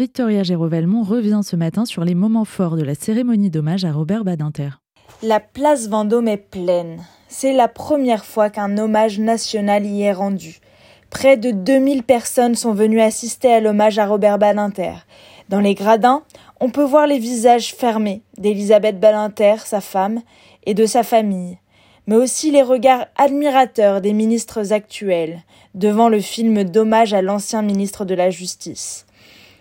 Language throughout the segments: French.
Victoria Gérovelmont revient ce matin sur les moments forts de la cérémonie d'hommage à Robert Badinter. La place Vendôme est pleine. C'est la première fois qu'un hommage national y est rendu. Près de 2000 personnes sont venues assister à l'hommage à Robert Badinter. Dans les gradins, on peut voir les visages fermés d'Elisabeth Badinter, sa femme, et de sa famille, mais aussi les regards admirateurs des ministres actuels devant le film d'hommage à l'ancien ministre de la Justice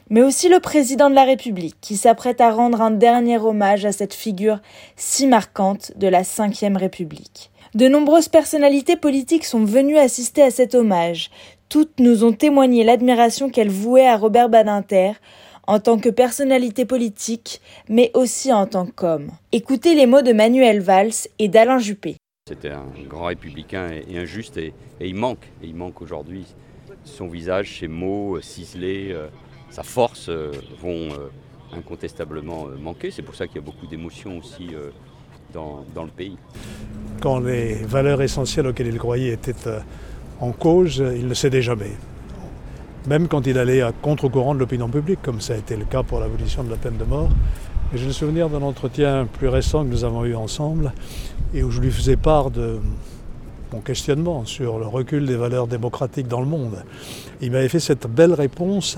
mais aussi le président de la République, qui s'apprête à rendre un dernier hommage à cette figure si marquante de la Ve République. De nombreuses personnalités politiques sont venues assister à cet hommage. Toutes nous ont témoigné l'admiration qu'elles vouaient à Robert Badinter, en tant que personnalité politique, mais aussi en tant qu'homme. Écoutez les mots de Manuel Valls et d'Alain Juppé. C'était un grand républicain et injuste, et, il manque, et il manque aujourd'hui son visage, ses mots ciselés. Sa force euh, vont euh, incontestablement euh, manquer. C'est pour ça qu'il y a beaucoup d'émotions aussi dans, dans, le pays. Quand les valeurs essentielles auxquelles il croyait étaient en cause, il ne cédait jamais. Même quand il allait à contre-courant de l'opinion publique, comme ça a été le cas pour l'abolition de la peine de mort. J'ai le souvenir d'un entretien plus récent que nous avons eu ensemble et où je lui faisais part de mon questionnement sur le recul des valeurs démocratiques dans le monde. Il m'avait fait cette belle réponse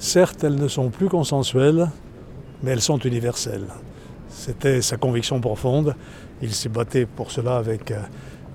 Certes, elles ne sont plus consensuelles, mais elles sont universelles. C'était sa conviction profonde. Il s'est battu pour cela avec euh,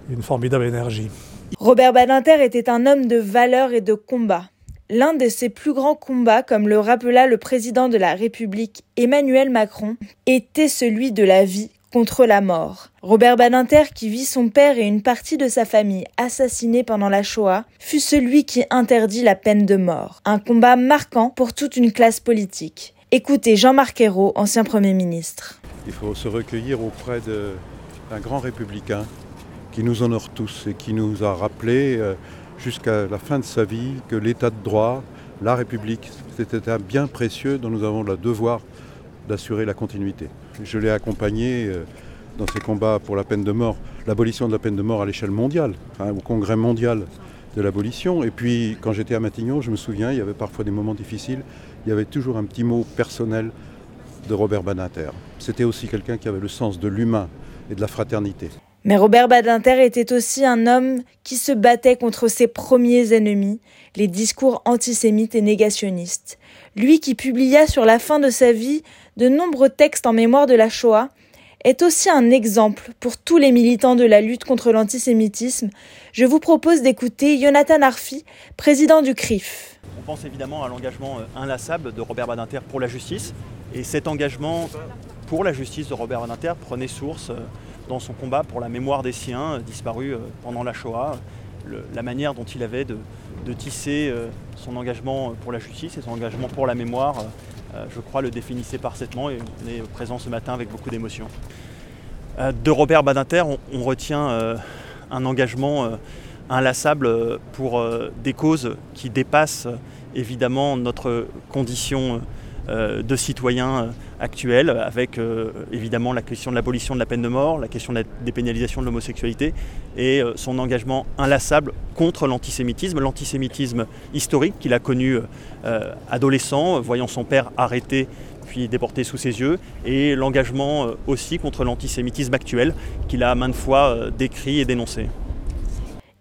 une formidable énergie. Robert Badinter était un homme de valeur et de combat. L'un de ses plus grands combats, comme le rappela le président de la République Emmanuel Macron, était celui de la vie contre la mort. Robert Badinter, qui vit son père et une partie de sa famille assassinés pendant la Shoah, fut celui qui interdit la peine de mort. Un combat marquant pour toute une classe politique. Écoutez Jean-Marc Ayrault, ancien Premier ministre. Il faut se recueillir auprès d'un grand républicain qui nous honore tous et qui nous a rappelé euh, jusqu'à la fin de sa vie que l'état de droit, la République, c'était un bien précieux dont nous avons le devoir d'assurer la continuité. Je l'ai accompagné euh, dans ses combats pour la peine de mort, l'abolition de la peine de mort à l'échelle mondiale, hein, au congrès mondial de l'abolition. Et puis quand j'étais à Matignon, je me souviens, il y avait parfois des moments difficiles, il y avait toujours un petit mot personnel de Robert Badinter. C'était aussi quelqu'un qui avait le sens de l'humain et de la fraternité. Mais Robert Badinter était aussi un homme qui se battait contre ses premiers ennemis, les discours antisémites et négationnistes. Lui qui publia sur la fin de sa vie de nombreux textes en mémoire de la Shoah, est aussi un exemple pour tous les militants de la lutte contre l'antisémitisme. Je vous propose d'écouter Jonathan Arfi, président du CRIF. On pense évidemment à l'engagement euh, inlassable de Robert Badinter pour la justice. Et cet engagement pour la justice de Robert Badinter prenait source euh, dans son combat pour la mémoire des siens euh, disparus pendant la Shoah, la manière dont il avait de, tisser son engagement pour la justice et son engagement pour la mémoire euh, je crois, le définissait parfaitement et on est présent ce matin avec beaucoup d'émotion. Euh, de Robert Badinter, on, retient euh, un engagement inlassable pour des causes qui dépassent évidemment notre condition de citoyen actuel, avec évidemment la question de l'abolition de la peine de mort, la question de la dépénalisation de l'homosexualité et son engagement inlassable contre l'antisémitisme, l'antisémitisme historique qu'il a connu euh, adolescent, voyant son père arrêté puis déporté sous ses yeux, et l'engagement euh, aussi contre l'antisémitisme actuel qu'il a maintes fois euh, décrit et dénoncé.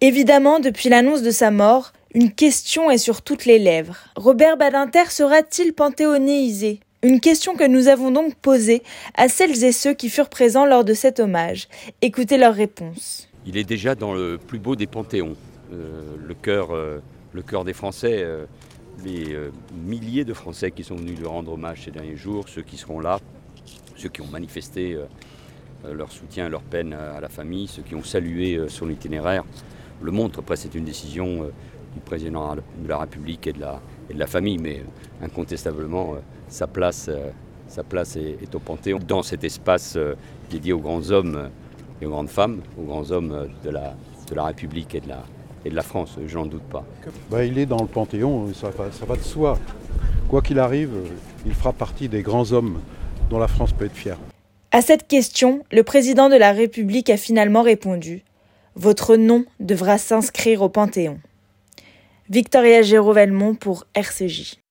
Évidemment, depuis l'annonce de sa mort, une question est sur toutes les lèvres. Robert Badinter sera-t-il panthéonéisé Une question que nous avons donc posée à celles et ceux qui furent présents lors de cet hommage. Écoutez leur réponse. Il est déjà dans le plus beau des panthéons. Euh, le, cœur, euh, le cœur des Français, euh, les milliers de Français qui sont venus lui rendre hommage ces derniers jours, ceux qui seront là, ceux qui ont manifesté leur soutien, leur peine à la famille, ceux qui ont salué son itinéraire, le montrent. Après, c'est une décision du président de la République et de la, et de la famille, mais incontestablement, sa place, sa place est, au Panthéon, dans cet espace dédié aux grands hommes et aux grandes femmes, aux grands hommes de la, de la République et de la, et de la France, j'en doute pas. Bah, il est dans le Panthéon, ça va, ça va de soi. Quoi qu'il arrive, il fera partie des grands hommes dont la France peut être fière. À cette question, le président de la République a finalement répondu Votre nom devra s'inscrire au Panthéon. Victoria Géraud-Velmont pour RCJ.